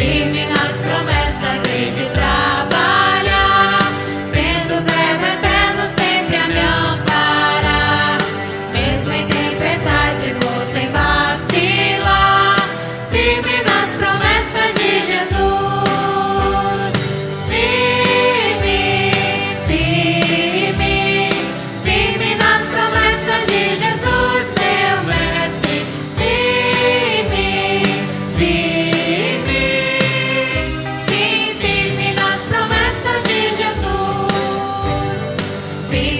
Spirit. be